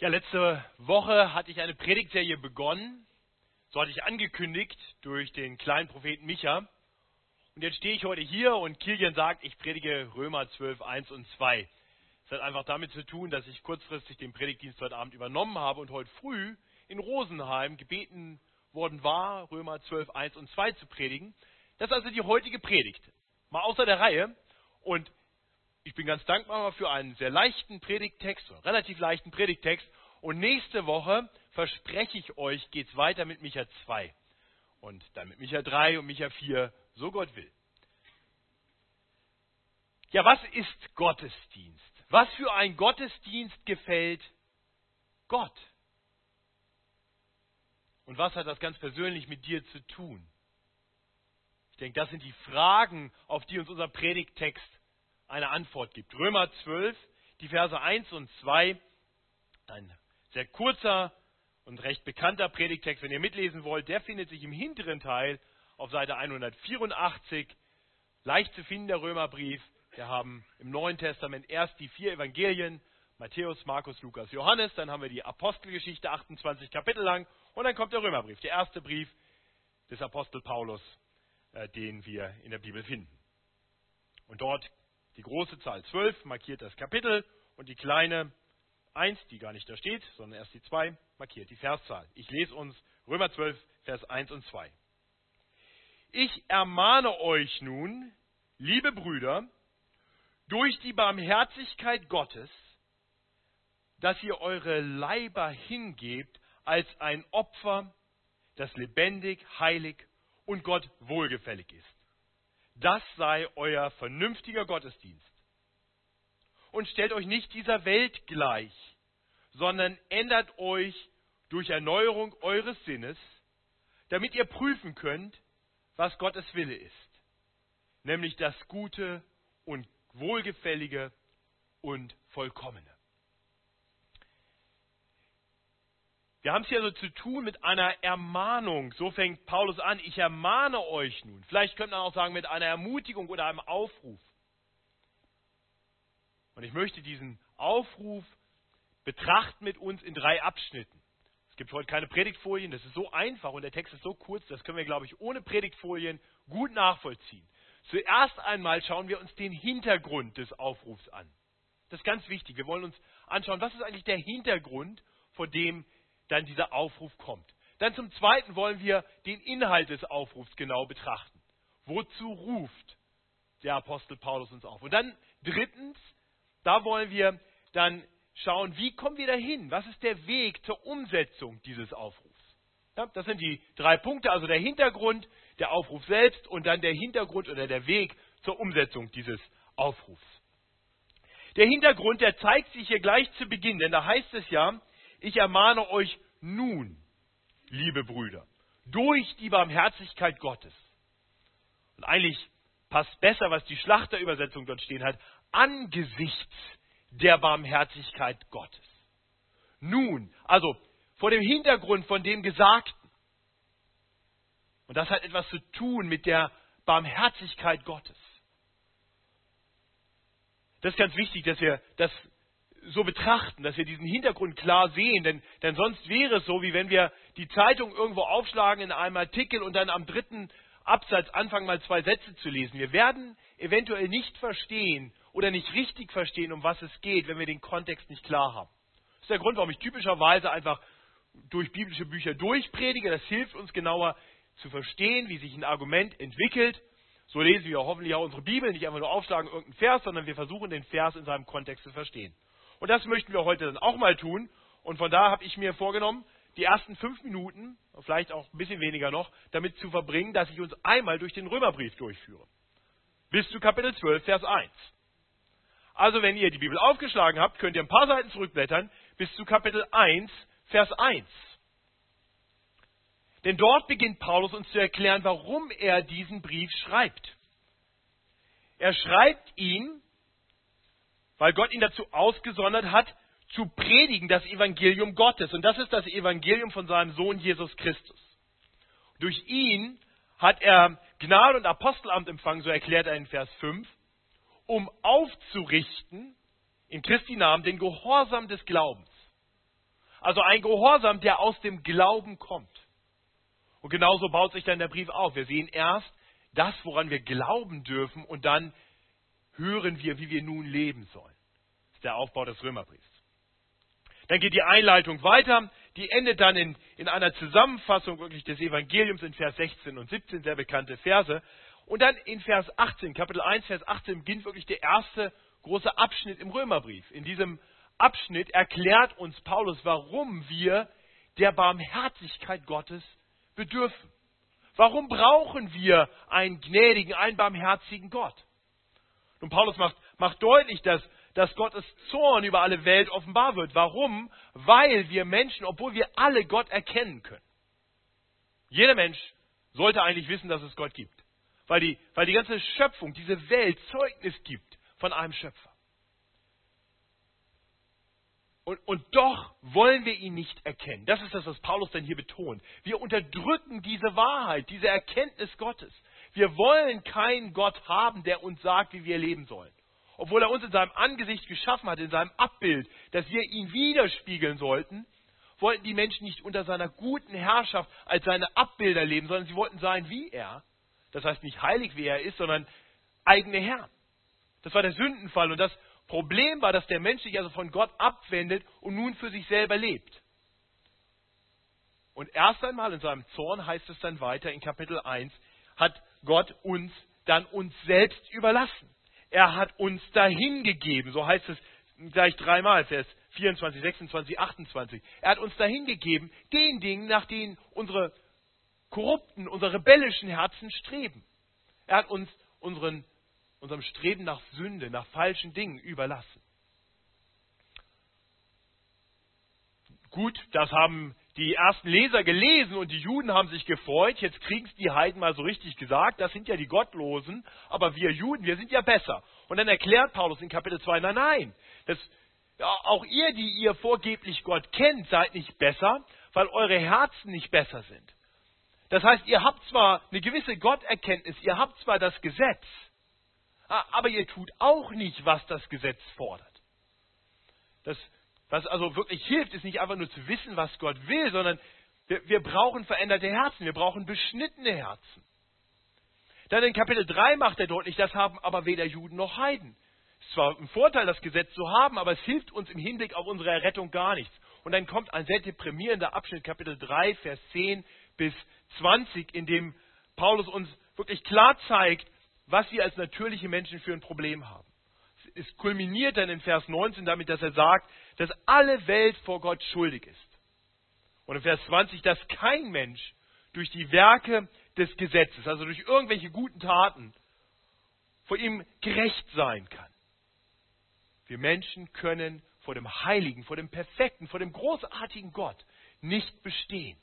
Ja, letzte Woche hatte ich eine Predigtserie begonnen. So hatte ich angekündigt durch den kleinen Propheten Micha. Und jetzt stehe ich heute hier und Kilian sagt, ich predige Römer 12, 1 und 2. Das hat einfach damit zu tun, dass ich kurzfristig den Predigtdienst heute Abend übernommen habe und heute früh in Rosenheim gebeten worden war, Römer 12, 1 und 2 zu predigen. Das ist also die heutige Predigt. Mal außer der Reihe. Und ich bin ganz dankbar für einen sehr leichten Predigttext, relativ leichten Predigttext. Und nächste Woche, verspreche ich euch, geht es weiter mit Micha 2. Und dann mit Micha 3 und Micha 4, so Gott will. Ja, was ist Gottesdienst? Was für ein Gottesdienst gefällt Gott? Und was hat das ganz persönlich mit dir zu tun? Ich denke, das sind die Fragen, auf die uns unser Predigttext eine Antwort gibt. Römer 12, die Verse 1 und 2, ein sehr kurzer und recht bekannter Predigtext. Wenn ihr mitlesen wollt, der findet sich im hinteren Teil auf Seite 184. Leicht zu finden, der Römerbrief. Wir haben im Neuen Testament erst die vier Evangelien, Matthäus, Markus, Lukas, Johannes. Dann haben wir die Apostelgeschichte, 28 Kapitel lang. Und dann kommt der Römerbrief, der erste Brief des Apostel Paulus, äh, den wir in der Bibel finden. Und dort die große Zahl 12 markiert das Kapitel und die kleine 1, die gar nicht da steht, sondern erst die 2, markiert die Verszahl. Ich lese uns Römer 12, Vers 1 und 2. Ich ermahne euch nun, liebe Brüder, durch die Barmherzigkeit Gottes, dass ihr eure Leiber hingebt als ein Opfer, das lebendig, heilig und Gott wohlgefällig ist. Das sei euer vernünftiger Gottesdienst. Und stellt euch nicht dieser Welt gleich, sondern ändert euch durch Erneuerung eures Sinnes, damit ihr prüfen könnt, was Gottes Wille ist, nämlich das Gute und Wohlgefällige und Vollkommene. Wir haben es hier also zu tun mit einer Ermahnung. So fängt Paulus an. Ich ermahne euch nun. Vielleicht könnte man auch sagen mit einer Ermutigung oder einem Aufruf. Und ich möchte diesen Aufruf betrachten mit uns in drei Abschnitten. Es gibt heute keine Predigtfolien. Das ist so einfach und der Text ist so kurz. Das können wir, glaube ich, ohne Predigtfolien gut nachvollziehen. Zuerst einmal schauen wir uns den Hintergrund des Aufrufs an. Das ist ganz wichtig. Wir wollen uns anschauen, was ist eigentlich der Hintergrund, vor dem dann dieser Aufruf kommt. Dann zum Zweiten wollen wir den Inhalt des Aufrufs genau betrachten. Wozu ruft der Apostel Paulus uns auf? Und dann drittens, da wollen wir dann schauen, wie kommen wir dahin? Was ist der Weg zur Umsetzung dieses Aufrufs? Ja, das sind die drei Punkte, also der Hintergrund, der Aufruf selbst und dann der Hintergrund oder der Weg zur Umsetzung dieses Aufrufs. Der Hintergrund, der zeigt sich hier gleich zu Beginn, denn da heißt es ja, ich ermahne euch nun, liebe Brüder, durch die Barmherzigkeit Gottes. Und eigentlich passt besser, was die Schlachterübersetzung dort stehen hat, angesichts der Barmherzigkeit Gottes. Nun, also vor dem Hintergrund von dem Gesagten. Und das hat etwas zu tun mit der Barmherzigkeit Gottes. Das ist ganz wichtig, dass wir das so betrachten, dass wir diesen Hintergrund klar sehen, denn, denn sonst wäre es so, wie wenn wir die Zeitung irgendwo aufschlagen in einem Artikel und dann am dritten Absatz anfangen, mal zwei Sätze zu lesen. Wir werden eventuell nicht verstehen oder nicht richtig verstehen, um was es geht, wenn wir den Kontext nicht klar haben. Das ist der Grund, warum ich typischerweise einfach durch biblische Bücher durchpredige. Das hilft uns genauer zu verstehen, wie sich ein Argument entwickelt. So lesen wir hoffentlich auch unsere Bibel, nicht einfach nur aufschlagen irgendeinen Vers, sondern wir versuchen den Vers in seinem Kontext zu verstehen. Und das möchten wir heute dann auch mal tun. Und von da habe ich mir vorgenommen, die ersten fünf Minuten, vielleicht auch ein bisschen weniger noch, damit zu verbringen, dass ich uns einmal durch den Römerbrief durchführe. Bis zu Kapitel 12, Vers 1. Also wenn ihr die Bibel aufgeschlagen habt, könnt ihr ein paar Seiten zurückblättern bis zu Kapitel 1, Vers 1. Denn dort beginnt Paulus uns zu erklären, warum er diesen Brief schreibt. Er schreibt ihn weil Gott ihn dazu ausgesondert hat, zu predigen das Evangelium Gottes. Und das ist das Evangelium von seinem Sohn Jesus Christus. Durch ihn hat er Gnade und Apostelamt empfangen, so erklärt er in Vers 5, um aufzurichten in Christi Namen den Gehorsam des Glaubens. Also ein Gehorsam, der aus dem Glauben kommt. Und genauso baut sich dann der Brief auf. Wir sehen erst das, woran wir glauben dürfen, und dann hören wir, wie wir nun leben sollen. Das ist der Aufbau des Römerbriefs. Dann geht die Einleitung weiter. Die endet dann in, in einer Zusammenfassung wirklich des Evangeliums in Vers 16 und 17, sehr bekannte Verse. Und dann in Vers 18, Kapitel 1, Vers 18 beginnt wirklich der erste große Abschnitt im Römerbrief. In diesem Abschnitt erklärt uns Paulus, warum wir der Barmherzigkeit Gottes bedürfen. Warum brauchen wir einen gnädigen, einen barmherzigen Gott? Und Paulus macht, macht deutlich, dass, dass Gottes Zorn über alle Welt offenbar wird. Warum? Weil wir Menschen, obwohl wir alle Gott erkennen können. Jeder Mensch sollte eigentlich wissen, dass es Gott gibt. Weil die, weil die ganze Schöpfung, diese Welt Zeugnis gibt von einem Schöpfer. Und, und doch wollen wir ihn nicht erkennen. Das ist das, was Paulus dann hier betont. Wir unterdrücken diese Wahrheit, diese Erkenntnis Gottes. Wir wollen keinen Gott haben, der uns sagt, wie wir leben sollen. Obwohl er uns in seinem Angesicht geschaffen hat, in seinem Abbild, dass wir ihn widerspiegeln sollten, wollten die Menschen nicht unter seiner guten Herrschaft als seine Abbilder leben, sondern sie wollten sein wie er. Das heißt nicht heilig, wie er ist, sondern eigene Herren. Das war der Sündenfall und das Problem war, dass der Mensch sich also von Gott abwendet und nun für sich selber lebt. Und erst einmal in seinem Zorn heißt es dann weiter in Kapitel 1, hat Gott uns dann uns selbst überlassen. Er hat uns dahingegeben, so heißt es gleich dreimal, Vers 24, 26, 28. Er hat uns dahingegeben, den Dingen, nach denen unsere korrupten, unsere rebellischen Herzen streben. Er hat uns unseren unserem Streben nach Sünde, nach falschen Dingen überlassen. Gut, das haben die ersten Leser gelesen und die Juden haben sich gefreut. Jetzt kriegen es die Heiden mal so richtig gesagt. Das sind ja die Gottlosen. Aber wir Juden, wir sind ja besser. Und dann erklärt Paulus in Kapitel 2, nein, nein. Das, ja, auch ihr, die ihr vorgeblich Gott kennt, seid nicht besser, weil eure Herzen nicht besser sind. Das heißt, ihr habt zwar eine gewisse Gotterkenntnis, ihr habt zwar das Gesetz, aber ihr tut auch nicht, was das Gesetz fordert. Das, was also wirklich hilft, ist nicht einfach nur zu wissen, was Gott will, sondern wir, wir brauchen veränderte Herzen, wir brauchen beschnittene Herzen. Dann in Kapitel 3 macht er deutlich, das haben aber weder Juden noch Heiden. Es ist zwar ein Vorteil, das Gesetz zu haben, aber es hilft uns im Hinblick auf unsere Errettung gar nichts. Und dann kommt ein sehr deprimierender Abschnitt, Kapitel 3, Vers 10 bis 20, in dem Paulus uns wirklich klar zeigt, was wir als natürliche Menschen für ein Problem haben. Es kulminiert dann in Vers 19 damit, dass er sagt, dass alle Welt vor Gott schuldig ist. Und in Vers 20, dass kein Mensch durch die Werke des Gesetzes, also durch irgendwelche guten Taten, vor ihm gerecht sein kann. Wir Menschen können vor dem Heiligen, vor dem Perfekten, vor dem großartigen Gott nicht bestehen.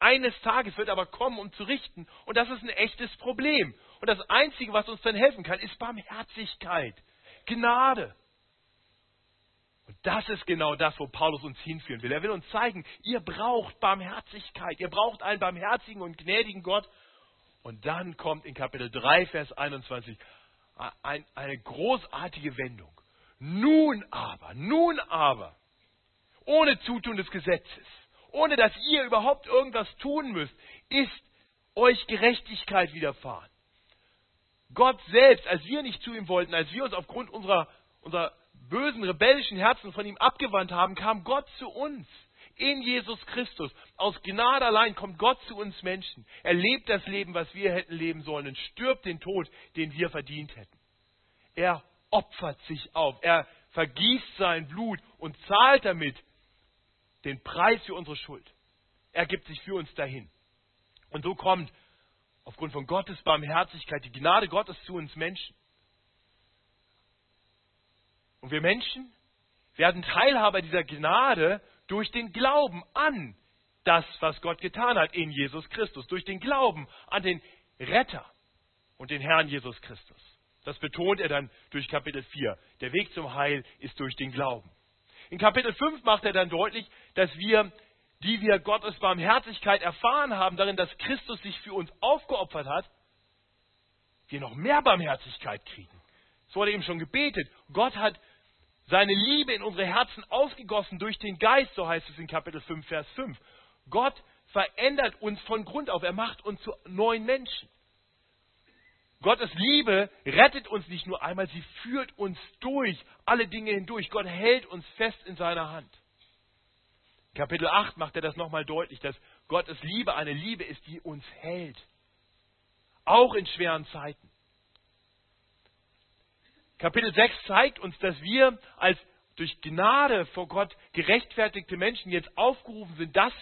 Eines Tages wird aber kommen, um zu richten, und das ist ein echtes Problem. Und das Einzige, was uns dann helfen kann, ist Barmherzigkeit, Gnade. Und das ist genau das, wo Paulus uns hinführen will. Er will uns zeigen, ihr braucht Barmherzigkeit, ihr braucht einen barmherzigen und gnädigen Gott. Und dann kommt in Kapitel 3, Vers 21 eine großartige Wendung. Nun aber, nun aber, ohne Zutun des Gesetzes, ohne dass ihr überhaupt irgendwas tun müsst, ist euch Gerechtigkeit widerfahren. Gott selbst, als wir nicht zu ihm wollten, als wir uns aufgrund unserer, unserer bösen, rebellischen Herzen von ihm abgewandt haben, kam Gott zu uns. In Jesus Christus. Aus Gnade allein kommt Gott zu uns Menschen. Er lebt das Leben, was wir hätten leben sollen und stirbt den Tod, den wir verdient hätten. Er opfert sich auf. Er vergießt sein Blut und zahlt damit den Preis für unsere Schuld. Er gibt sich für uns dahin. Und so kommt aufgrund von Gottes Barmherzigkeit, die Gnade Gottes zu uns Menschen. Und wir Menschen werden Teilhaber dieser Gnade durch den Glauben an das, was Gott getan hat in Jesus Christus, durch den Glauben an den Retter und den Herrn Jesus Christus. Das betont er dann durch Kapitel 4. Der Weg zum Heil ist durch den Glauben. In Kapitel 5 macht er dann deutlich, dass wir die wir Gottes Barmherzigkeit erfahren haben, darin, dass Christus sich für uns aufgeopfert hat, wir noch mehr Barmherzigkeit kriegen. Es wurde eben schon gebetet. Gott hat seine Liebe in unsere Herzen ausgegossen durch den Geist, so heißt es in Kapitel 5, Vers 5. Gott verändert uns von Grund auf. Er macht uns zu neuen Menschen. Gottes Liebe rettet uns nicht nur einmal, sie führt uns durch alle Dinge hindurch. Gott hält uns fest in seiner Hand. Kapitel 8 macht er das nochmal deutlich, dass Gottes Liebe eine Liebe ist, die uns hält. Auch in schweren Zeiten. Kapitel 6 zeigt uns, dass wir als durch Gnade vor Gott gerechtfertigte Menschen jetzt aufgerufen sind, das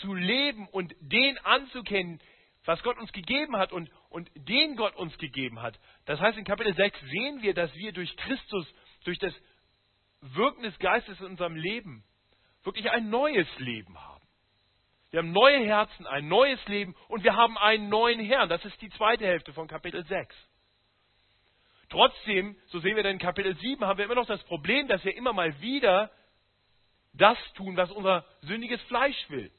zu leben und den anzukennen, was Gott uns gegeben hat und, und den Gott uns gegeben hat. Das heißt, in Kapitel 6 sehen wir, dass wir durch Christus, durch das Wirken des Geistes in unserem Leben wirklich ein neues Leben haben. Wir haben neue Herzen, ein neues Leben und wir haben einen neuen Herrn. Das ist die zweite Hälfte von Kapitel 6. Trotzdem, so sehen wir dann in Kapitel 7, haben wir immer noch das Problem, dass wir immer mal wieder das tun, was unser sündiges Fleisch will.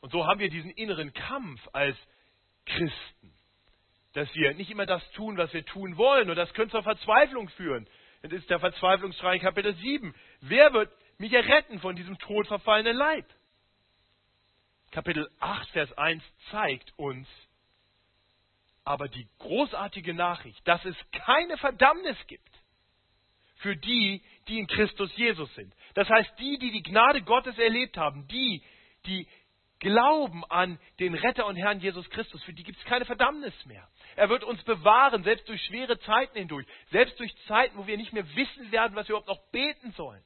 Und so haben wir diesen inneren Kampf als Christen, dass wir nicht immer das tun, was wir tun wollen. Und das könnte zur Verzweiflung führen. Das ist der Verzweiflungsschrei Kapitel 7. Wer wird mich erretten von diesem todverfallenen Leib? Kapitel 8, Vers 1 zeigt uns, aber die großartige Nachricht, dass es keine Verdammnis gibt für die, die in Christus Jesus sind. Das heißt, die, die die Gnade Gottes erlebt haben, die, die glauben an den Retter und Herrn Jesus Christus, für die gibt es keine Verdammnis mehr. Er wird uns bewahren, selbst durch schwere Zeiten hindurch, selbst durch Zeiten, wo wir nicht mehr wissen werden, was wir überhaupt noch beten sollen.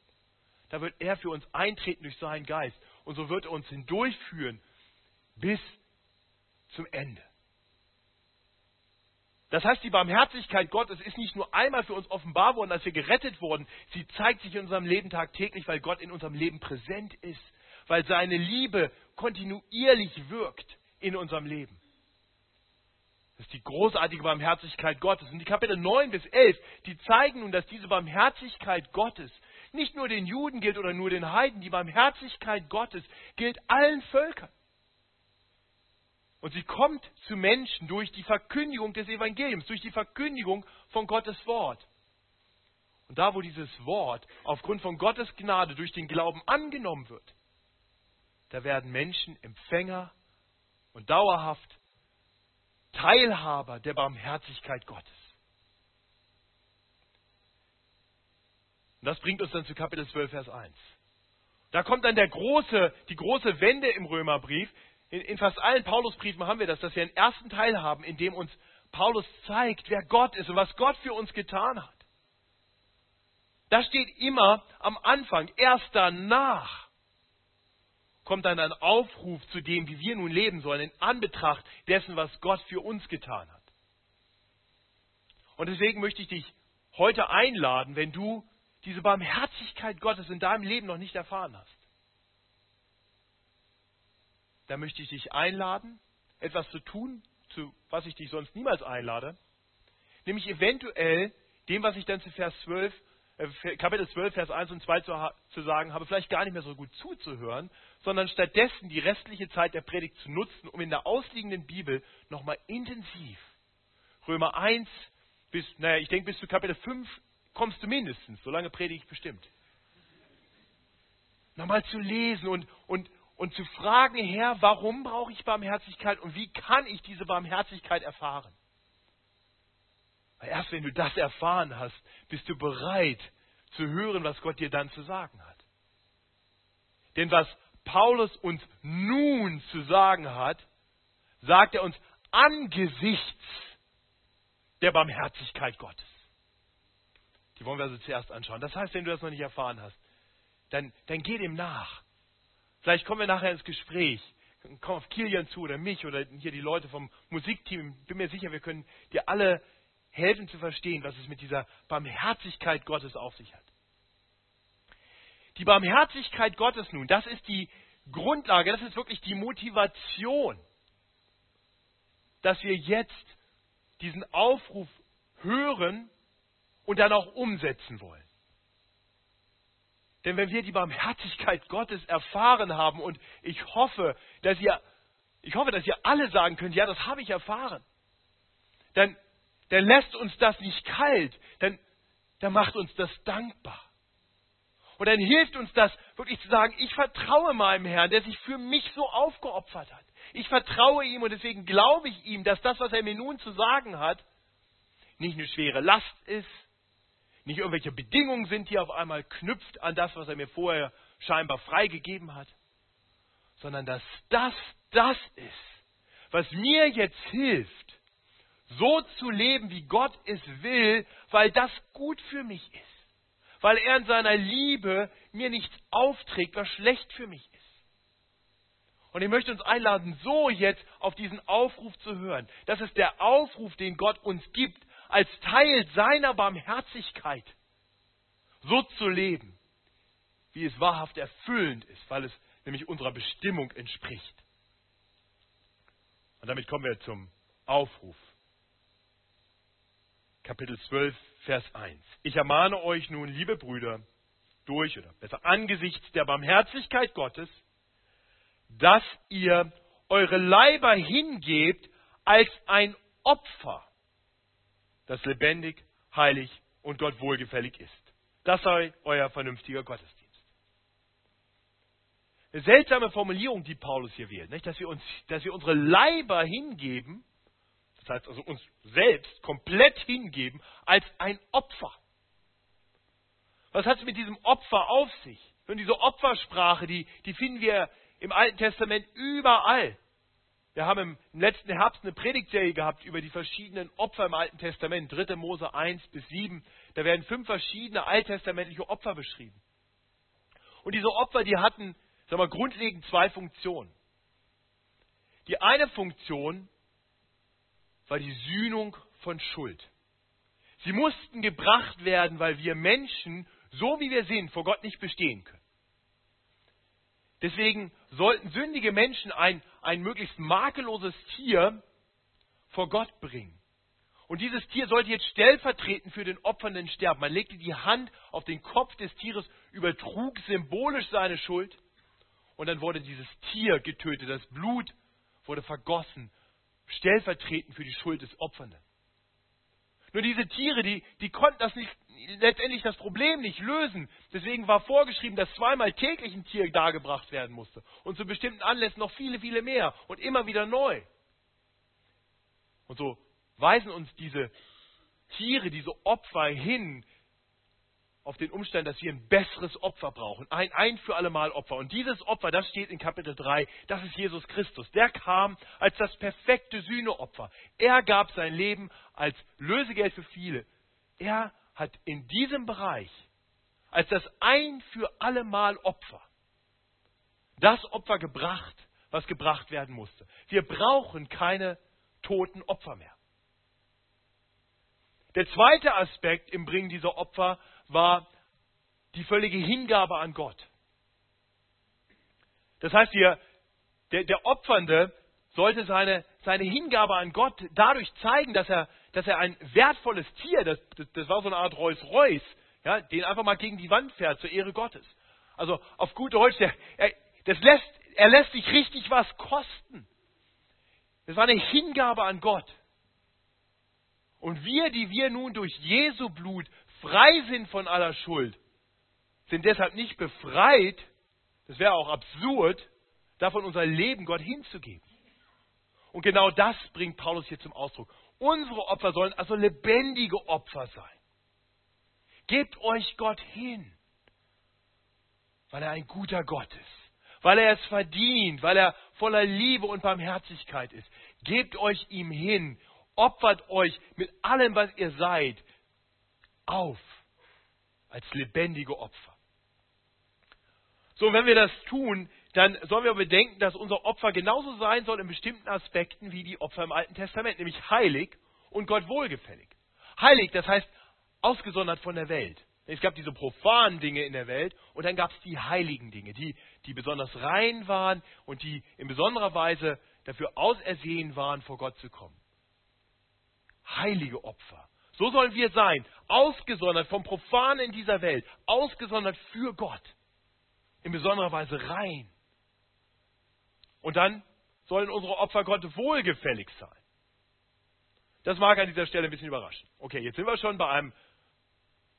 Da wird er für uns eintreten durch seinen Geist. Und so wird er uns hindurchführen bis zum Ende. Das heißt, die Barmherzigkeit Gottes ist nicht nur einmal für uns offenbar worden, als wir gerettet wurden. Sie zeigt sich in unserem Leben tagtäglich, weil Gott in unserem Leben präsent ist, weil seine Liebe kontinuierlich wirkt in unserem Leben. Das ist die großartige Barmherzigkeit Gottes. Und die Kapitel 9 bis 11, die zeigen nun, dass diese Barmherzigkeit Gottes nicht nur den Juden gilt oder nur den Heiden. Die Barmherzigkeit Gottes gilt allen Völkern. Und sie kommt zu Menschen durch die Verkündigung des Evangeliums, durch die Verkündigung von Gottes Wort. Und da, wo dieses Wort aufgrund von Gottes Gnade durch den Glauben angenommen wird, da werden Menschen Empfänger und dauerhaft Teilhaber der Barmherzigkeit Gottes. Und das bringt uns dann zu Kapitel 12, Vers 1. Da kommt dann der große, die große Wende im Römerbrief, in, in fast allen Paulusbriefen haben wir das, dass wir einen ersten Teil haben, in dem uns Paulus zeigt, wer Gott ist und was Gott für uns getan hat. Das steht immer am Anfang. Erst danach kommt dann ein Aufruf zu dem, wie wir nun leben sollen, in Anbetracht dessen, was Gott für uns getan hat. Und deswegen möchte ich dich heute einladen, wenn du diese Barmherzigkeit Gottes in deinem Leben noch nicht erfahren hast da möchte ich dich einladen, etwas zu tun, zu was ich dich sonst niemals einlade, nämlich eventuell dem, was ich dann zu Vers 12, äh, Kapitel 12, Vers 1 und 2 zu, zu sagen habe, vielleicht gar nicht mehr so gut zuzuhören, sondern stattdessen die restliche Zeit der Predigt zu nutzen, um in der ausliegenden Bibel nochmal intensiv Römer 1 bis, naja, ich denke bis zu Kapitel 5 kommst du mindestens, solange predige ich bestimmt. Nochmal zu lesen und, und, und zu fragen, Herr, warum brauche ich Barmherzigkeit und wie kann ich diese Barmherzigkeit erfahren? Weil erst wenn du das erfahren hast, bist du bereit zu hören, was Gott dir dann zu sagen hat. Denn was Paulus uns nun zu sagen hat, sagt er uns angesichts der Barmherzigkeit Gottes. Die wollen wir also zuerst anschauen. Das heißt, wenn du das noch nicht erfahren hast, dann, dann geh dem nach. Vielleicht kommen wir nachher ins Gespräch. Komm auf Kilian zu oder mich oder hier die Leute vom Musikteam. Bin mir sicher, wir können dir alle helfen zu verstehen, was es mit dieser Barmherzigkeit Gottes auf sich hat. Die Barmherzigkeit Gottes nun, das ist die Grundlage, das ist wirklich die Motivation, dass wir jetzt diesen Aufruf hören und dann auch umsetzen wollen. Denn wenn wir die Barmherzigkeit Gottes erfahren haben und ich hoffe, dass ihr, ich hoffe, dass ihr alle sagen könnt, ja, das habe ich erfahren, dann, dann lässt uns das nicht kalt, dann, dann macht uns das dankbar. Und dann hilft uns das wirklich zu sagen, ich vertraue meinem Herrn, der sich für mich so aufgeopfert hat. Ich vertraue ihm und deswegen glaube ich ihm, dass das, was er mir nun zu sagen hat, nicht eine schwere Last ist, nicht irgendwelche Bedingungen sind, die auf einmal knüpft an das, was er mir vorher scheinbar freigegeben hat, sondern dass das das ist, was mir jetzt hilft, so zu leben, wie Gott es will, weil das gut für mich ist, weil er in seiner Liebe mir nichts aufträgt, was schlecht für mich ist. Und ich möchte uns einladen, so jetzt auf diesen Aufruf zu hören. Das ist der Aufruf, den Gott uns gibt, als Teil seiner Barmherzigkeit, so zu leben, wie es wahrhaft erfüllend ist, weil es nämlich unserer Bestimmung entspricht. Und damit kommen wir zum Aufruf. Kapitel 12, Vers 1. Ich ermahne euch nun, liebe Brüder, durch oder besser angesichts der Barmherzigkeit Gottes, dass ihr eure Leiber hingebt als ein Opfer, das lebendig, heilig und Gott wohlgefällig ist. Das sei euer vernünftiger Gottesdienst. Eine seltsame Formulierung, die Paulus hier wählt, nicht? Dass, wir uns, dass wir unsere Leiber hingeben, das heißt also uns selbst komplett hingeben, als ein Opfer. Was hat es mit diesem Opfer auf sich? Und diese Opfersprache, die, die finden wir im Alten Testament überall. Wir haben im, letzten Herbst eine Predigtserie gehabt über die verschiedenen Opfer im Alten Testament, 3. Mose 1 bis 7. Da werden fünf verschiedene alttestamentliche Opfer beschrieben. Und diese Opfer, die hatten, sagen wir, grundlegend zwei Funktionen. Die eine Funktion war die Sühnung von Schuld. Sie mussten gebracht werden, weil wir Menschen, so wie wir sind, vor Gott nicht bestehen können. Deswegen sollten sündige Menschen ein, ein möglichst makelloses Tier vor Gott bringen. Und dieses Tier sollte jetzt stellvertretend für den Opfernden sterben. Man legte die Hand auf den Kopf des Tieres, übertrug symbolisch seine Schuld und dann wurde dieses Tier getötet. Das Blut wurde vergossen, stellvertretend für die Schuld des Opfernden. Nur diese Tiere, die, die konnten das nicht, letztendlich das Problem nicht lösen. Deswegen war vorgeschrieben, dass zweimal täglich ein Tier dargebracht werden musste. Und zu bestimmten Anlässen noch viele, viele mehr. Und immer wieder neu. Und so weisen uns diese Tiere, diese Opfer hin auf den Umstand, dass wir ein besseres Opfer brauchen. Ein ein für alle Mal Opfer. Und dieses Opfer, das steht in Kapitel 3, das ist Jesus Christus. Der kam als das perfekte Sühneopfer. Er gab sein Leben als Lösegeld für viele. Er hat in diesem Bereich als das ein für alle Mal Opfer das Opfer gebracht, was gebracht werden musste. Wir brauchen keine toten Opfer mehr. Der zweite Aspekt im Bringen dieser Opfer war die völlige Hingabe an Gott. Das heißt, wir, der, der Opfernde sollte seine, seine Hingabe an Gott dadurch zeigen, dass er, dass er ein wertvolles Tier, das, das, das war so eine Art Rolls-Royce, ja, den einfach mal gegen die Wand fährt zur Ehre Gottes. Also auf gut Deutsch, der, er, das lässt, er lässt sich richtig was kosten. Das war eine Hingabe an Gott. Und wir, die wir nun durch Jesu Blut frei sind von aller Schuld, sind deshalb nicht befreit, das wäre auch absurd, davon unser Leben Gott hinzugeben. Und genau das bringt Paulus hier zum Ausdruck. Unsere Opfer sollen also lebendige Opfer sein. Gebt euch Gott hin, weil er ein guter Gott ist, weil er es verdient, weil er voller Liebe und Barmherzigkeit ist. Gebt euch ihm hin opfert euch mit allem, was ihr seid, auf als lebendige Opfer. So, wenn wir das tun, dann sollen wir bedenken, dass unser Opfer genauso sein soll in bestimmten Aspekten wie die Opfer im Alten Testament, nämlich heilig und Gott wohlgefällig. Heilig, das heißt ausgesondert von der Welt. Es gab diese profanen Dinge in der Welt und dann gab es die heiligen Dinge, die, die besonders rein waren und die in besonderer Weise dafür ausersehen waren, vor Gott zu kommen heilige Opfer. So sollen wir sein, ausgesondert vom Profanen in dieser Welt, ausgesondert für Gott, in besonderer Weise rein. Und dann sollen unsere Opfer Gott wohlgefällig sein. Das mag an dieser Stelle ein bisschen überraschen. Okay, jetzt sind wir schon bei einem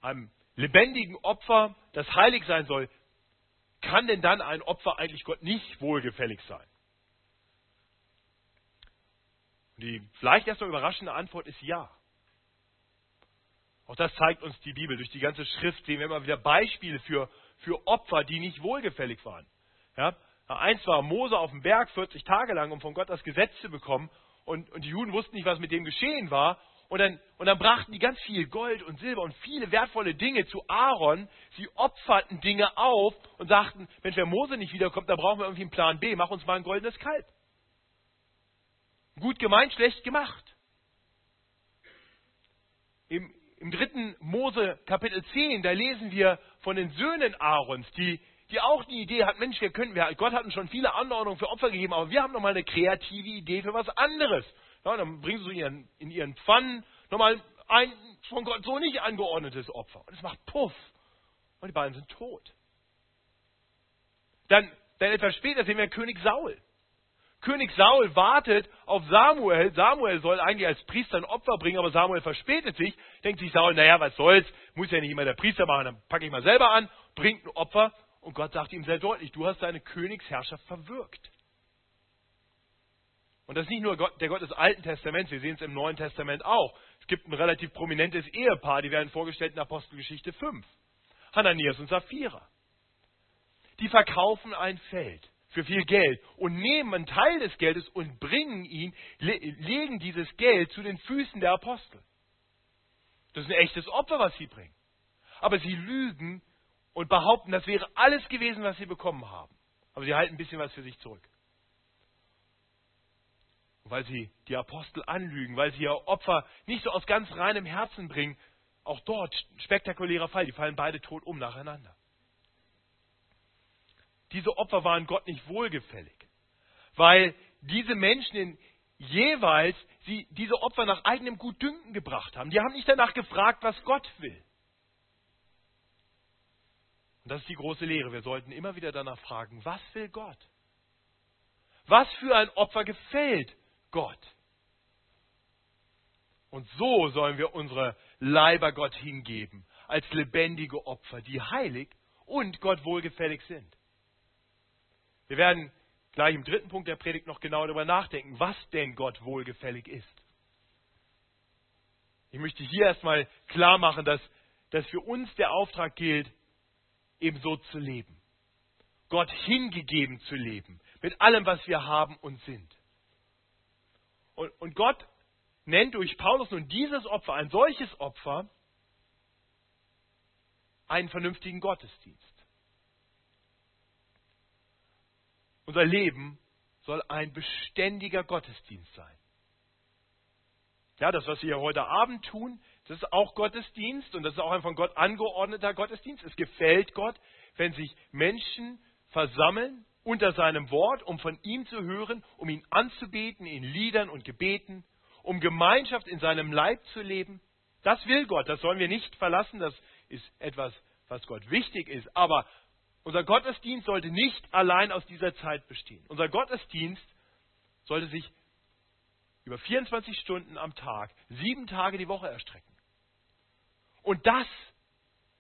einem lebendigen Opfer, das heilig sein soll, kann denn dann ein Opfer eigentlich Gott nicht wohlgefällig sein? Die vielleicht erstmal überraschende Antwort ist ja. Auch das zeigt uns die Bibel. Durch die ganze Schrift sehen wir immer wieder Beispiele für, für Opfer, die nicht wohlgefällig waren. Ja? Eins war Mose auf dem Berg 40 Tage lang, um von Gott das Gesetz zu bekommen. Und, und die Juden wussten nicht, was mit dem geschehen war. Und dann, und dann brachten die ganz viel Gold und Silber und viele wertvolle Dinge zu Aaron. Sie opferten Dinge auf und sagten, Mensch, wenn Mose nicht wiederkommt, dann brauchen wir irgendwie einen Plan B. Mach uns mal ein goldenes Kalb. Gut gemeint, schlecht gemacht. Im, dritten Mose Kapitel 10, da lesen wir von den Söhnen Aarons, die, die auch die Idee hatten, Mensch, wir können, wir, Gott hat uns schon viele Anordnungen für Opfer gegeben, aber wir haben nochmal eine kreative Idee für was anderes. Ja, dann bringen sie in ihren, in ihren Pfannen nochmal ein von Gott so nicht angeordnetes Opfer. Und es macht Puff. Und die beiden sind tot. Dann, dann etwas später sehen wir König Saul. König Saul wartet auf Samuel. Samuel soll eigentlich als Priester ein Opfer bringen, aber Samuel verspätet sich. Denkt sich Saul, naja, was soll's, muss ja nicht immer der Priester machen, dann packe ich mal selber an, bringt ein Opfer. Und Gott sagt ihm sehr deutlich, du hast deine Königsherrschaft verwirkt. Und das ist nicht nur der Gott des Alten Testaments, wir sehen es im Neuen Testament auch. Es gibt ein relativ prominentes Ehepaar, die werden vorgestellt in Apostelgeschichte 5. Hananias und Sapphira. Die verkaufen ein Feld für viel Geld und nehmen einen Teil des Geldes und bringen ihn, legen dieses Geld zu den Füßen der Apostel. Das ist ein echtes Opfer, was sie bringen. Aber sie lügen und behaupten, das wäre alles gewesen, was sie bekommen haben. Aber sie halten ein bisschen was für sich zurück. weil sie die Apostel anlügen, weil sie ihr Opfer nicht so aus ganz reinem Herzen bringen, auch dort spektakulärer Fall, die fallen beide tot um nacheinander. Diese Opfer waren Gott nicht wohlgefällig, weil diese Menschen in jeweils sie diese Opfer nach eigenem Gutdünken gebracht haben. Die haben nicht danach gefragt, was Gott will. Und das ist die große Lehre. Wir sollten immer wieder danach fragen, was will Gott? Was für ein Opfer gefällt Gott? Und so sollen wir unsere Leiber Gott hingeben, als lebendige Opfer, die heilig und Gott wohlgefällig sind. Wir werden gleich im dritten Punkt der Predigt noch genau darüber nachdenken, was denn Gott wohlgefällig ist. Ich möchte hier erstmal klar machen, dass, dass für uns der Auftrag gilt, eben so zu leben. Gott hingegeben zu leben, mit allem, was wir haben und sind. Und, und Gott nennt durch Paulus nun dieses Opfer, ein solches Opfer, einen vernünftigen Gottesdienst. Unser Leben soll ein beständiger Gottesdienst sein. Ja, das, was wir heute Abend tun, das ist auch Gottesdienst und das ist auch ein von Gott angeordneter Gottesdienst. Es gefällt Gott, wenn sich Menschen versammeln unter seinem Wort, um von ihm zu hören, um ihn anzubeten in Liedern und Gebeten, um Gemeinschaft in seinem Leib zu leben. Das will Gott, das sollen wir nicht verlassen, das ist etwas, was Gott wichtig ist. Aber unser Gottesdienst sollte nicht allein aus dieser Zeit bestehen. Unser Gottesdienst sollte sich über 24 Stunden am Tag, sieben Tage die Woche erstrecken. Und das,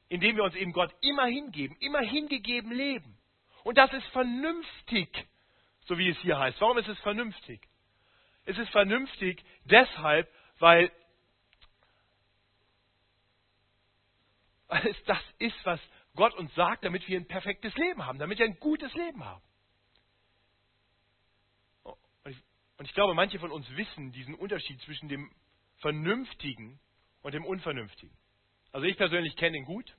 indem wir uns eben Gott immer hingeben, immer hingegeben leben. Und das ist vernünftig, so wie es hier heißt. Warum ist es vernünftig? Es ist vernünftig deshalb, weil, weil es das ist, was Gott uns sagt, damit wir ein perfektes Leben haben, damit wir ein gutes Leben haben. Und ich glaube, manche von uns wissen diesen Unterschied zwischen dem Vernünftigen und dem Unvernünftigen. Also ich persönlich kenne ihn gut.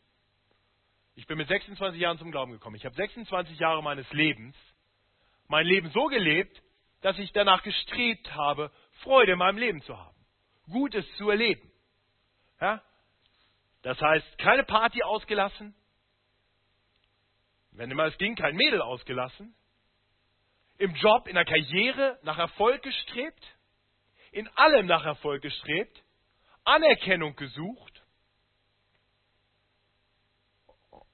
Ich bin mit 26 Jahren zum Glauben gekommen. Ich habe 26 Jahre meines Lebens mein Leben so gelebt, dass ich danach gestrebt habe, Freude in meinem Leben zu haben, Gutes zu erleben. Ja? Das heißt, keine Party ausgelassen, wenn immer es ging, kein Mädel ausgelassen, im Job, in der Karriere nach Erfolg gestrebt, in allem nach Erfolg gestrebt, Anerkennung gesucht.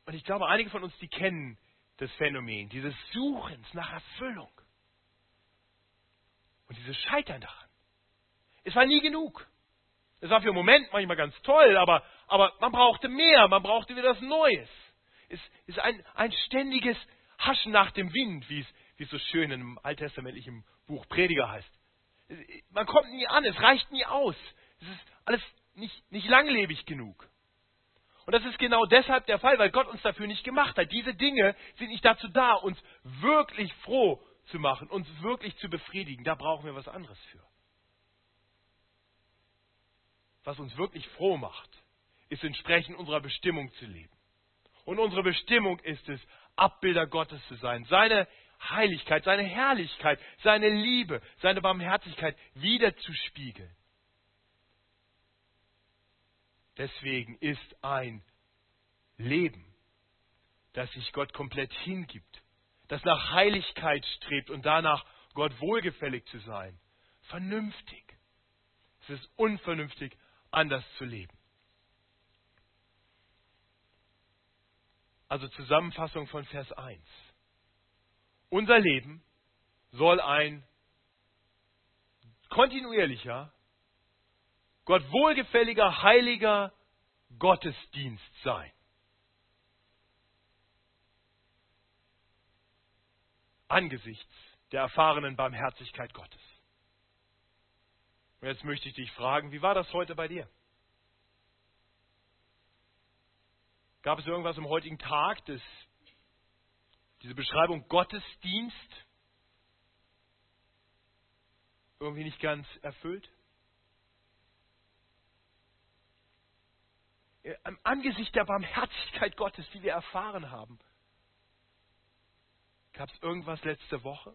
Und ich glaube, einige von uns, die kennen das Phänomen dieses Suchens nach Erfüllung. Und dieses Scheitern daran. Es war nie genug. Es war für einen Moment manchmal ganz toll, aber, aber man brauchte mehr, man brauchte wieder was Neues. Es ist ein, ein ständiges Haschen nach dem Wind, wie es, wie es so schön im alttestamentlichen Buch Prediger heißt. Man kommt nie an, es reicht nie aus. Es ist alles nicht, nicht langlebig genug. Und das ist genau deshalb der Fall, weil Gott uns dafür nicht gemacht hat. Diese Dinge sind nicht dazu da, uns wirklich froh zu machen, uns wirklich zu befriedigen. Da brauchen wir was anderes für. Was uns wirklich froh macht, ist entsprechend unserer Bestimmung zu leben. Und unsere Bestimmung ist es, Abbilder Gottes zu sein, seine Heiligkeit, seine Herrlichkeit, seine Liebe, seine Barmherzigkeit wiederzuspiegeln. Deswegen ist ein Leben, das sich Gott komplett hingibt, das nach Heiligkeit strebt und danach Gott wohlgefällig zu sein, vernünftig. Es ist unvernünftig, anders zu leben. Also Zusammenfassung von Vers 1. Unser Leben soll ein kontinuierlicher, Gott wohlgefälliger, heiliger Gottesdienst sein. Angesichts der erfahrenen Barmherzigkeit Gottes. Und jetzt möchte ich dich fragen, wie war das heute bei dir? Gab es irgendwas am heutigen Tag, das diese Beschreibung Gottesdienst irgendwie nicht ganz erfüllt? Im Angesicht der Barmherzigkeit Gottes, die wir erfahren haben, gab es irgendwas letzte Woche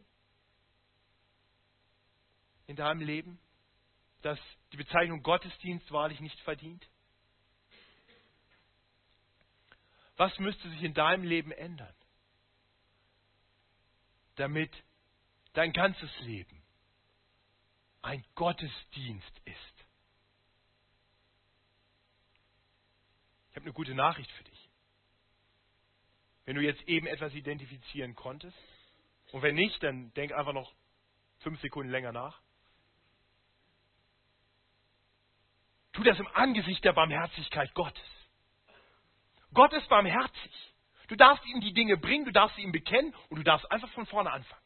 in deinem Leben, das die Bezeichnung Gottesdienst wahrlich nicht verdient? Was müsste sich in deinem Leben ändern, damit dein ganzes Leben ein Gottesdienst ist? Ich habe eine gute Nachricht für dich. Wenn du jetzt eben etwas identifizieren konntest, und wenn nicht, dann denk einfach noch fünf Sekunden länger nach. Tu das im Angesicht der Barmherzigkeit Gottes. Gott ist barmherzig. Du darfst ihm die Dinge bringen, du darfst sie ihm bekennen und du darfst einfach von vorne anfangen.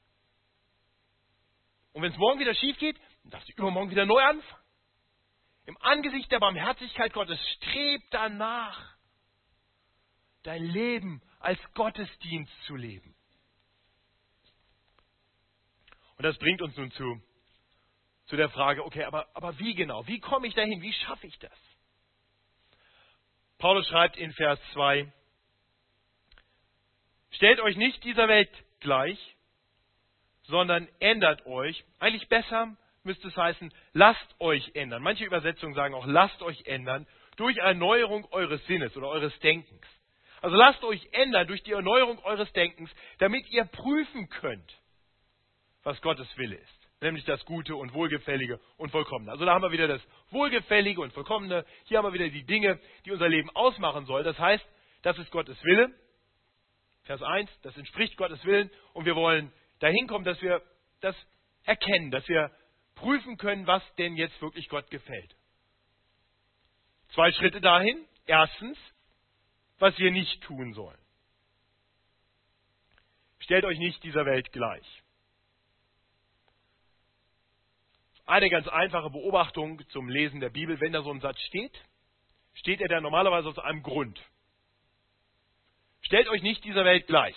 Und wenn es morgen wieder schief geht, dann darfst du übermorgen wieder neu anfangen. Im Angesicht der Barmherzigkeit Gottes strebt danach, dein Leben als Gottesdienst zu leben. Und das bringt uns nun zu, zu der Frage, okay, aber, aber wie genau? Wie komme ich dahin? Wie schaffe ich das? Paulus schreibt in Vers 2, stellt euch nicht dieser Welt gleich, sondern ändert euch. Eigentlich besser müsste es heißen, lasst euch ändern. Manche Übersetzungen sagen auch, lasst euch ändern durch Erneuerung eures Sinnes oder eures Denkens. Also lasst euch ändern durch die Erneuerung eures Denkens, damit ihr prüfen könnt, was Gottes Wille ist nämlich das Gute und Wohlgefällige und Vollkommene. Also da haben wir wieder das Wohlgefällige und Vollkommene. Hier haben wir wieder die Dinge, die unser Leben ausmachen soll. Das heißt, das ist Gottes Wille. Vers 1, das entspricht Gottes Willen und wir wollen dahin kommen, dass wir das erkennen, dass wir prüfen können, was denn jetzt wirklich Gott gefällt. Zwei Schritte dahin. Erstens, was wir nicht tun sollen. Stellt euch nicht dieser Welt gleich. Eine ganz einfache Beobachtung zum Lesen der Bibel, wenn da so ein Satz steht, steht er da normalerweise aus einem Grund. Stellt euch nicht dieser Welt gleich.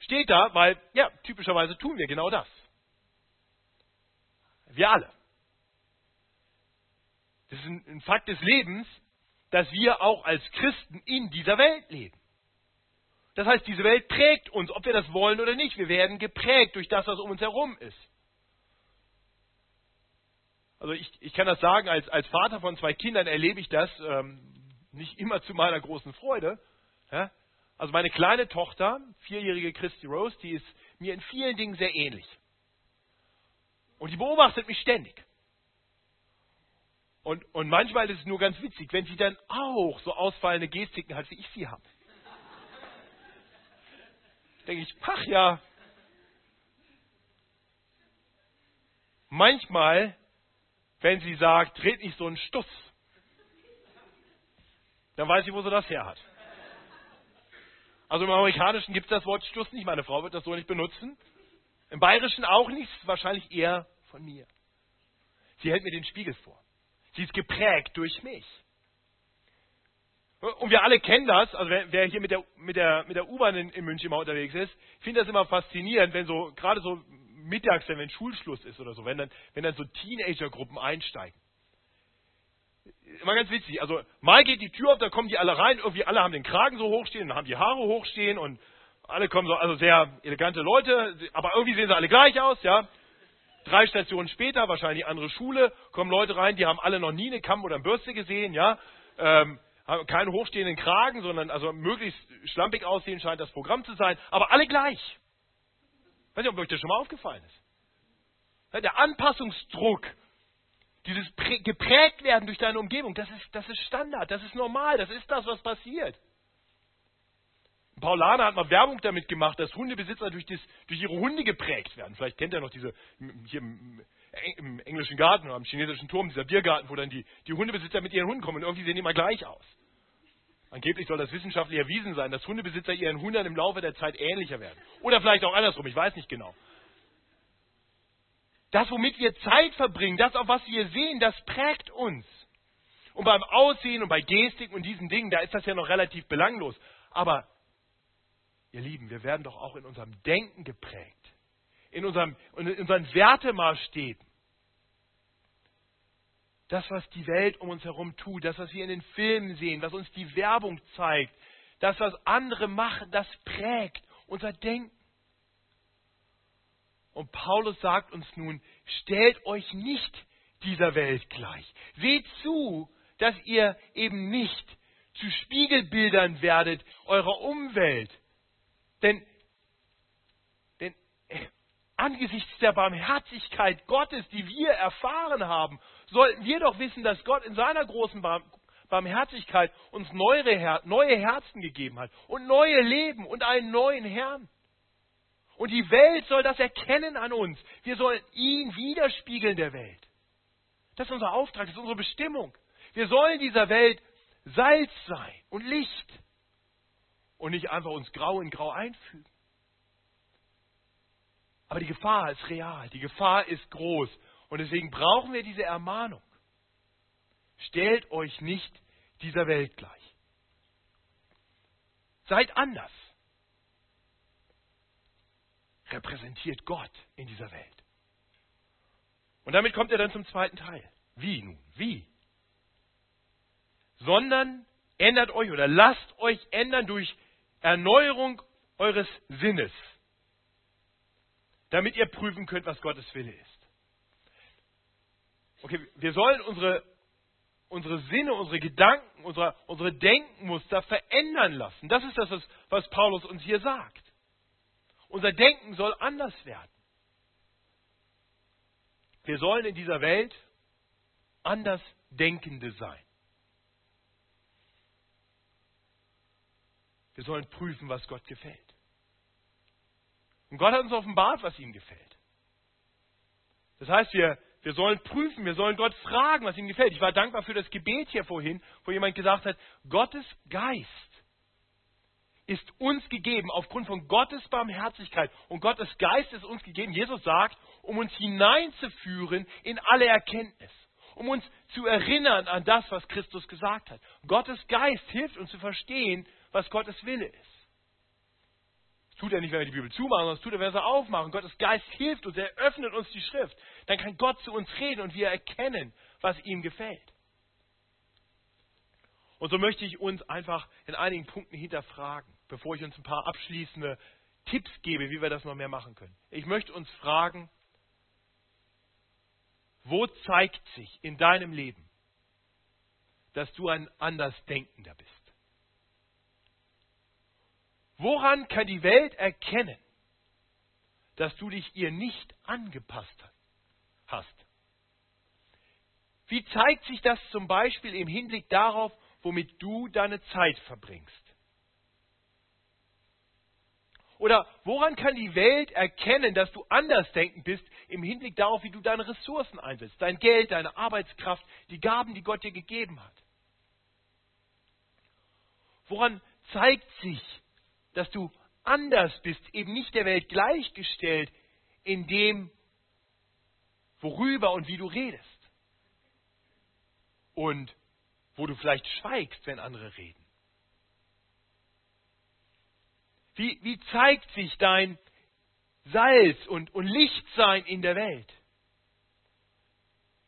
Steht da, weil, ja, typischerweise tun wir genau das. Wir alle. Das ist ein Fakt des Lebens, dass wir auch als Christen in dieser Welt leben. Das heißt, diese Welt prägt uns, ob wir das wollen oder nicht. Wir werden geprägt durch das, was um uns herum ist. Also ich, ich kann das sagen, als, als Vater von zwei Kindern erlebe ich das ähm, nicht immer zu meiner großen Freude. Ja? Also meine kleine Tochter, vierjährige Christy Rose, die ist mir in vielen Dingen sehr ähnlich. Und die beobachtet mich ständig. Und, und manchmal ist es nur ganz witzig, wenn sie dann auch so ausfallende Gestiken hat, wie ich sie habe. Denke ich, ach ja. Manchmal wenn sie sagt, dreht nicht so einen Stuss. Dann weiß ich, wo sie das her hat. Also im Amerikanischen gibt es das Wort Stuss nicht. Meine Frau wird das so nicht benutzen. Im Bayerischen auch nicht. Wahrscheinlich eher von mir. Sie hält mir den Spiegel vor. Sie ist geprägt durch mich. Und wir alle kennen das, also wer, wer hier mit der, mit der, mit der U-Bahn in, in, München immer unterwegs ist, findet das immer faszinierend, wenn so, gerade so mittags, wenn Schulschluss ist oder so, wenn dann, wenn dann so Teenager-Gruppen einsteigen. Immer ganz witzig. Also mal geht die Tür auf, da kommen die alle rein, irgendwie alle haben den Kragen so hochstehen, dann haben die Haare hochstehen und alle kommen so, also sehr elegante Leute, aber irgendwie sehen sie alle gleich aus, ja. Drei Stationen später, wahrscheinlich andere Schule, kommen Leute rein, die haben alle noch nie eine Kamm oder eine Bürste gesehen, ja. Ähm, haben keinen hochstehenden Kragen, sondern also möglichst schlampig aussehen scheint das Programm zu sein, aber alle gleich. Ich weiß nicht, ob euch das schon mal aufgefallen ist. Der Anpassungsdruck, dieses geprägt werden durch deine Umgebung, das ist, das ist Standard, das ist normal, das ist das, was passiert. Paulana hat mal Werbung damit gemacht, dass Hundebesitzer durch, das, durch ihre Hunde geprägt werden. Vielleicht kennt ihr noch diese, hier im, im englischen Garten oder am chinesischen Turm, dieser Biergarten, wo dann die, die Hundebesitzer mit ihren Hunden kommen und irgendwie sehen die immer gleich aus. Angeblich soll das wissenschaftlich erwiesen sein, dass Hundebesitzer ihren Hunden im Laufe der Zeit ähnlicher werden. Oder vielleicht auch andersrum, ich weiß nicht genau. Das, womit wir Zeit verbringen, das, auf was wir sehen, das prägt uns. Und beim Aussehen und bei Gestik und diesen Dingen, da ist das ja noch relativ belanglos. Aber, ihr Lieben, wir werden doch auch in unserem Denken geprägt. In, unserem, in unseren Wertemaßstäben das, was die Welt um uns herum tut, das, was wir in den Filmen sehen, was uns die Werbung zeigt, das, was andere machen, das prägt unser Denken. Und Paulus sagt uns nun, stellt euch nicht dieser Welt gleich. Seht zu, dass ihr eben nicht zu Spiegelbildern werdet eurer Umwelt. Denn, denn angesichts der Barmherzigkeit Gottes, die wir erfahren haben sollten wir doch wissen, dass Gott in seiner großen Barmherzigkeit uns neue, neue Herzen gegeben hat und neue Leben und einen neuen Herrn. Und die Welt soll das erkennen an uns. Wir sollen ihn widerspiegeln der Welt. Das ist unser Auftrag, das ist unsere Bestimmung. Wir sollen dieser Welt Salz sein und Licht und nicht einfach uns grau in grau einfügen. Aber die Gefahr ist real, die Gefahr ist groß und deswegen brauchen wir diese Ermahnung. Stellt euch nicht dieser Welt gleich. Seid anders. Repräsentiert Gott in dieser Welt. Und damit kommt er dann zum zweiten Teil. Wie nun? Wie? Sondern ändert euch oder lasst euch ändern durch Erneuerung eures Sinnes, damit ihr prüfen könnt, was Gottes Wille ist. Okay, wir sollen unsere, unsere Sinne, unsere Gedanken, unsere, unsere Denkmuster verändern lassen. Das ist das, was, Paulus uns hier sagt. Unser Denken soll anders werden. Wir sollen in dieser Welt anders Denkende sein. Wir sollen prüfen, was Gott gefällt. Und Gott hat uns offenbart, was ihm gefällt. Das heißt, wir, wir sollen prüfen, wir sollen Gott fragen, was ihm gefällt. Ich war dankbar für das Gebet hier vorhin, wo jemand gesagt hat, Gottes Geist ist uns gegeben aufgrund von Gottes Barmherzigkeit. Und Gottes Geist ist uns gegeben, Jesus sagt, um uns hineinzuführen in alle Erkenntnis. Um uns zu erinnern an das, was Christus gesagt hat. Gottes Geist hilft uns zu verstehen, was Gottes Wille ist. Tut er nicht, wenn wir die Bibel zumachen, sondern das tut er, wenn wir sie aufmachen. Gottes Geist hilft uns, er öffnet uns die Schrift. Dann kann Gott zu uns reden und wir erkennen, was ihm gefällt. Und so möchte ich uns einfach in einigen Punkten hinterfragen, bevor ich uns ein paar abschließende Tipps gebe, wie wir das noch mehr machen können. Ich möchte uns fragen, wo zeigt sich in deinem Leben, dass du ein Andersdenkender bist? Woran kann die Welt erkennen, dass du dich ihr nicht angepasst hast? Wie zeigt sich das zum Beispiel im Hinblick darauf, womit du deine Zeit verbringst? Oder woran kann die Welt erkennen, dass du andersdenkend bist im Hinblick darauf, wie du deine Ressourcen einsetzt, dein Geld, deine Arbeitskraft, die Gaben, die Gott dir gegeben hat? Woran zeigt sich, dass du anders bist, eben nicht der Welt gleichgestellt in dem, worüber und wie du redest? Und wo du vielleicht schweigst, wenn andere reden? Wie, wie zeigt sich dein Salz und, und Lichtsein in der Welt?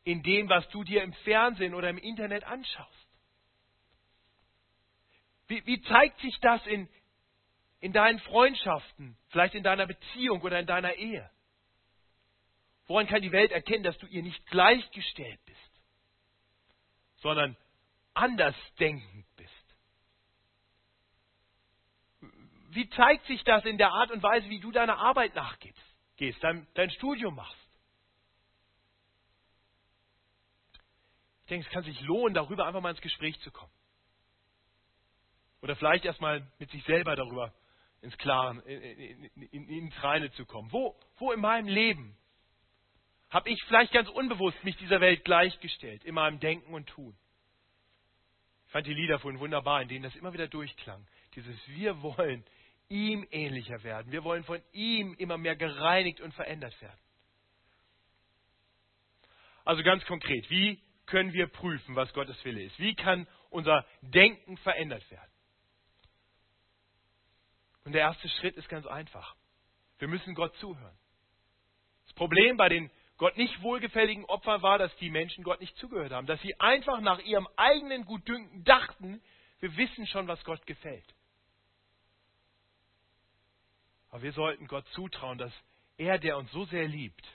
In dem, was du dir im Fernsehen oder im Internet anschaust. Wie, wie zeigt sich das in, in deinen Freundschaften, vielleicht in deiner Beziehung oder in deiner Ehe? Woran kann die Welt erkennen, dass du ihr nicht gleichgestellt bist, sondern andersdenkend bist? wie zeigt sich das in der Art und Weise, wie du deiner Arbeit nachgehst, gehst, dein, dein Studium machst? Ich denke, es kann sich lohnen, darüber einfach mal ins Gespräch zu kommen. Oder vielleicht erstmal mit sich selber darüber ins Klaren, in, in, in, ins Reine zu kommen. Wo, wo in meinem Leben habe ich vielleicht ganz unbewusst mich dieser Welt gleichgestellt, in meinem Denken und Tun? Ich fand die Lieder vorhin wunderbar, in denen das immer wieder durchklang. Dieses Wir wollen ihm ähnlicher werden. Wir wollen von ihm immer mehr gereinigt und verändert werden. Also ganz konkret, wie können wir prüfen, was Gottes Wille ist? Wie kann unser Denken verändert werden? Und der erste Schritt ist ganz einfach. Wir müssen Gott zuhören. Das Problem bei den Gott nicht wohlgefälligen Opfern war, dass die Menschen Gott nicht zugehört haben, dass sie einfach nach ihrem eigenen Gutdünken dachten, wir wissen schon, was Gott gefällt. Aber wir sollten Gott zutrauen, dass er, der uns so sehr liebt,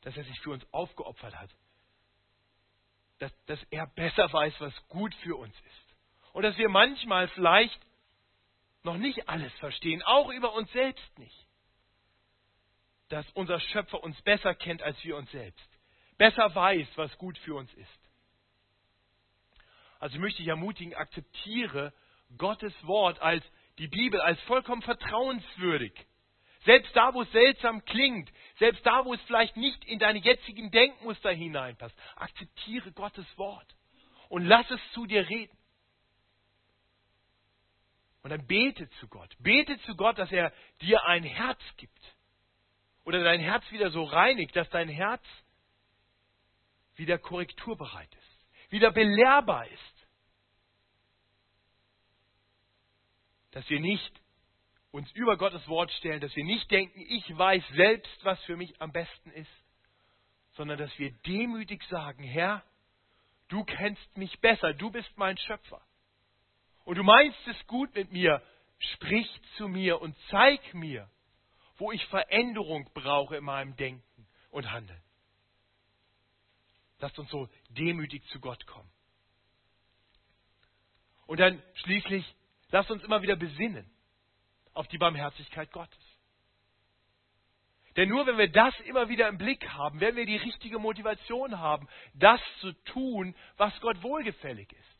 dass er sich für uns aufgeopfert hat, dass, dass er besser weiß, was gut für uns ist. Und dass wir manchmal vielleicht noch nicht alles verstehen, auch über uns selbst nicht. Dass unser Schöpfer uns besser kennt als wir uns selbst, besser weiß, was gut für uns ist. Also ich möchte dich ermutigen, akzeptiere Gottes Wort als die Bibel als vollkommen vertrauenswürdig. Selbst da, wo es seltsam klingt, selbst da, wo es vielleicht nicht in deine jetzigen Denkmuster hineinpasst, akzeptiere Gottes Wort und lass es zu dir reden. Und dann bete zu Gott. Bete zu Gott, dass er dir ein Herz gibt. Oder dein Herz wieder so reinigt, dass dein Herz wieder korrekturbereit ist, wieder belehrbar ist. dass wir nicht uns über Gottes Wort stellen, dass wir nicht denken, ich weiß selbst, was für mich am besten ist, sondern dass wir demütig sagen, Herr, du kennst mich besser, du bist mein Schöpfer. Und du meinst es gut mit mir, sprich zu mir und zeig mir, wo ich Veränderung brauche in meinem Denken und Handeln. Lasst uns so demütig zu Gott kommen. Und dann schließlich Lasst uns immer wieder besinnen auf die Barmherzigkeit Gottes. Denn nur wenn wir das immer wieder im Blick haben, werden wir die richtige Motivation haben, das zu tun, was Gott wohlgefällig ist.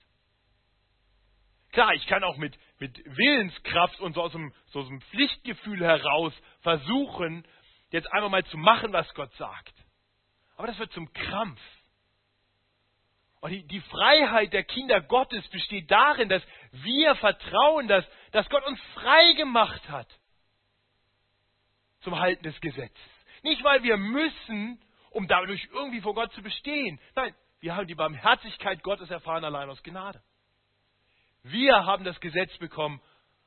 Klar, ich kann auch mit, mit Willenskraft und so aus, einem, so aus einem Pflichtgefühl heraus versuchen, jetzt einfach mal zu machen, was Gott sagt. Aber das wird zum Krampf. Und die, die Freiheit der Kinder Gottes besteht darin, dass wir vertrauen, dass, dass Gott uns frei gemacht hat zum Halten des Gesetzes. Nicht, weil wir müssen, um dadurch irgendwie vor Gott zu bestehen. Nein, wir haben die Barmherzigkeit Gottes erfahren allein aus Gnade. Wir haben das Gesetz bekommen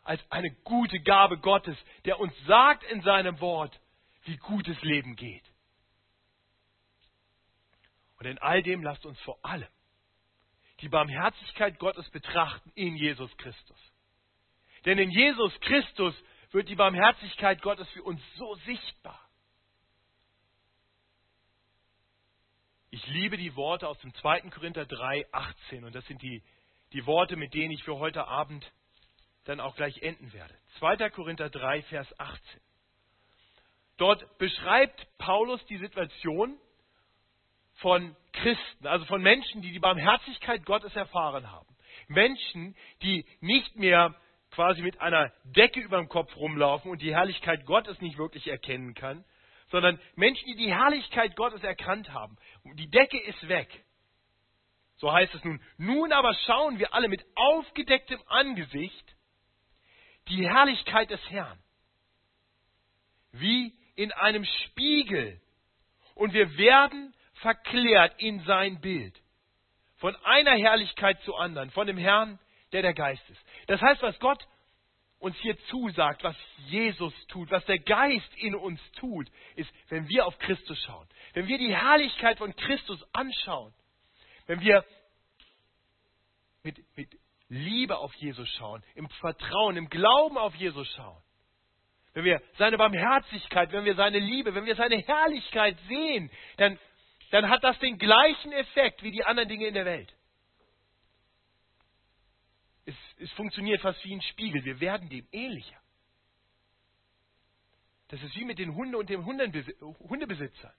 als eine gute Gabe Gottes, der uns sagt in seinem Wort, wie gutes Leben geht. Und in all dem lasst uns vor allem die Barmherzigkeit Gottes betrachten in Jesus Christus. Denn in Jesus Christus wird die Barmherzigkeit Gottes für uns so sichtbar. Ich liebe die Worte aus dem 2. Korinther 3, 18 und das sind die, die Worte, mit denen ich für heute Abend dann auch gleich enden werde. 2. Korinther 3, Vers 18. Dort beschreibt Paulus die Situation, von Christen, also von Menschen, die die Barmherzigkeit Gottes erfahren haben. Menschen, die nicht mehr quasi mit einer Decke über dem Kopf rumlaufen und die Herrlichkeit Gottes nicht wirklich erkennen kann, sondern Menschen, die die Herrlichkeit Gottes erkannt haben. Die Decke ist weg. So heißt es nun. Nun aber schauen wir alle mit aufgedecktem Angesicht die Herrlichkeit des Herrn. Wie in einem Spiegel. Und wir werden verklärt in sein Bild. Von einer Herrlichkeit zur anderen. Von dem Herrn, der der Geist ist. Das heißt, was Gott uns hier zusagt, was Jesus tut, was der Geist in uns tut, ist, wenn wir auf Christus schauen, wenn wir die Herrlichkeit von Christus anschauen, wenn wir mit, mit Liebe auf Jesus schauen, im Vertrauen, im Glauben auf Jesus schauen, wenn wir seine Barmherzigkeit, wenn wir seine Liebe, wenn wir seine Herrlichkeit sehen, dann, dann hat das den gleichen Effekt wie die anderen Dinge in der Welt. Es, es funktioniert fast wie ein Spiegel. Wir werden dem ähnlicher. Das ist wie mit den Hunden und den Hundebesitzern.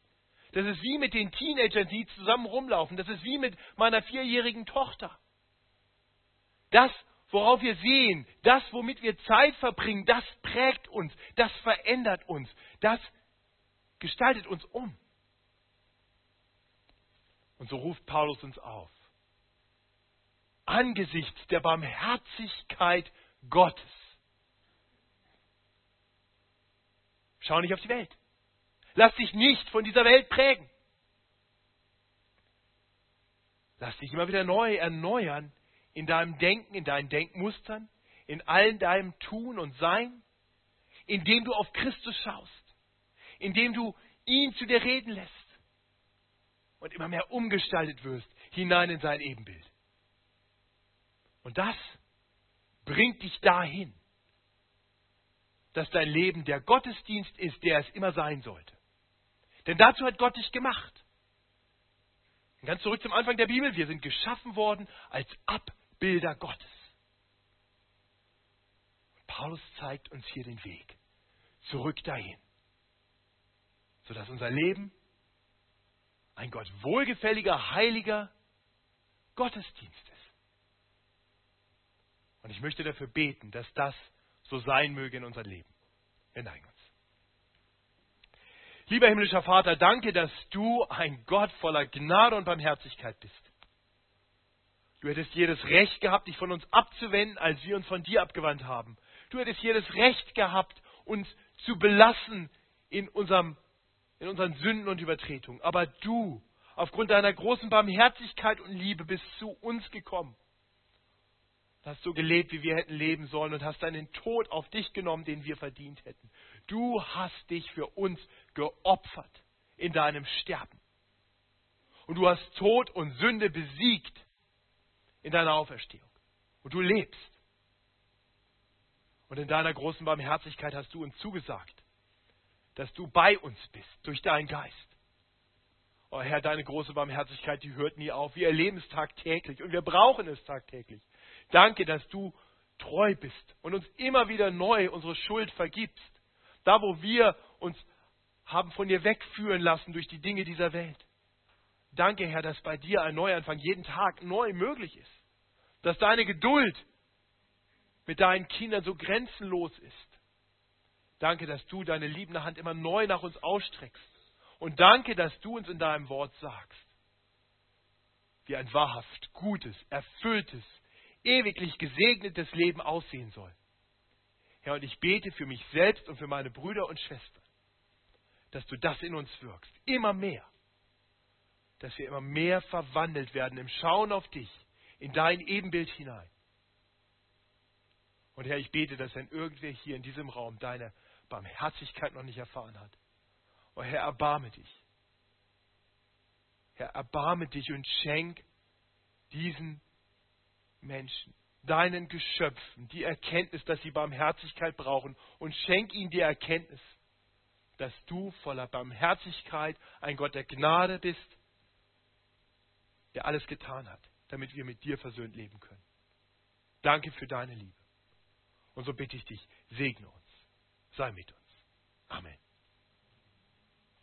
Das ist wie mit den Teenagern, die zusammen rumlaufen. Das ist wie mit meiner vierjährigen Tochter. Das, worauf wir sehen, das, womit wir Zeit verbringen, das prägt uns, das verändert uns, das gestaltet uns um. Und so ruft Paulus uns auf angesichts der Barmherzigkeit Gottes. Schau nicht auf die Welt. Lass dich nicht von dieser Welt prägen. Lass dich immer wieder neu erneuern in deinem Denken, in deinen Denkmustern, in allen deinem Tun und Sein, indem du auf Christus schaust, indem du ihn zu dir reden lässt und immer mehr umgestaltet wirst hinein in sein Ebenbild. Und das bringt dich dahin, dass dein Leben der Gottesdienst ist, der es immer sein sollte. Denn dazu hat Gott dich gemacht. Und ganz zurück zum Anfang der Bibel, wir sind geschaffen worden als Abbilder Gottes. Und Paulus zeigt uns hier den Weg zurück dahin, sodass unser Leben ein Gott wohlgefälliger, heiliger Gottesdienst ist. Und ich möchte dafür beten, dass das so sein möge in unserem Leben. Wir neigen. Lieber himmlischer Vater, danke, dass du ein Gott voller Gnade und Barmherzigkeit bist. Du hättest jedes Recht gehabt, dich von uns abzuwenden, als wir uns von dir abgewandt haben. Du hättest jedes Recht gehabt, uns zu belassen in, unserem, in unseren Sünden und Übertretungen. Aber du, aufgrund deiner großen Barmherzigkeit und Liebe, bist zu uns gekommen hast so gelebt, wie wir hätten leben sollen und hast deinen Tod auf dich genommen, den wir verdient hätten. Du hast dich für uns geopfert in deinem Sterben. Und du hast Tod und Sünde besiegt in deiner Auferstehung. Und du lebst. Und in deiner großen Barmherzigkeit hast du uns zugesagt, dass du bei uns bist durch deinen Geist. Oh Herr, deine große Barmherzigkeit, die hört nie auf. Wir erleben es tagtäglich und wir brauchen es tagtäglich. Danke, dass du treu bist und uns immer wieder neu unsere Schuld vergibst. Da, wo wir uns haben von dir wegführen lassen durch die Dinge dieser Welt. Danke, Herr, dass bei dir ein Neuanfang jeden Tag neu möglich ist. Dass deine Geduld mit deinen Kindern so grenzenlos ist. Danke, dass du deine liebende Hand immer neu nach uns ausstreckst. Und danke, dass du uns in deinem Wort sagst, wie ein wahrhaft gutes, erfülltes, ewiglich gesegnetes Leben aussehen soll. Herr, und ich bete für mich selbst und für meine Brüder und Schwestern, dass du das in uns wirkst, immer mehr, dass wir immer mehr verwandelt werden im Schauen auf dich, in dein Ebenbild hinein. Und Herr, ich bete, dass wenn irgendwer hier in diesem Raum deine Barmherzigkeit noch nicht erfahren hat, oh Herr, erbarme dich. Herr, erbarme dich und schenk diesen Menschen, deinen Geschöpfen, die Erkenntnis, dass sie Barmherzigkeit brauchen und schenk ihnen die Erkenntnis, dass du voller Barmherzigkeit ein Gott der Gnade bist, der alles getan hat, damit wir mit dir versöhnt leben können. Danke für deine Liebe. Und so bitte ich dich, segne uns. Sei mit uns. Amen.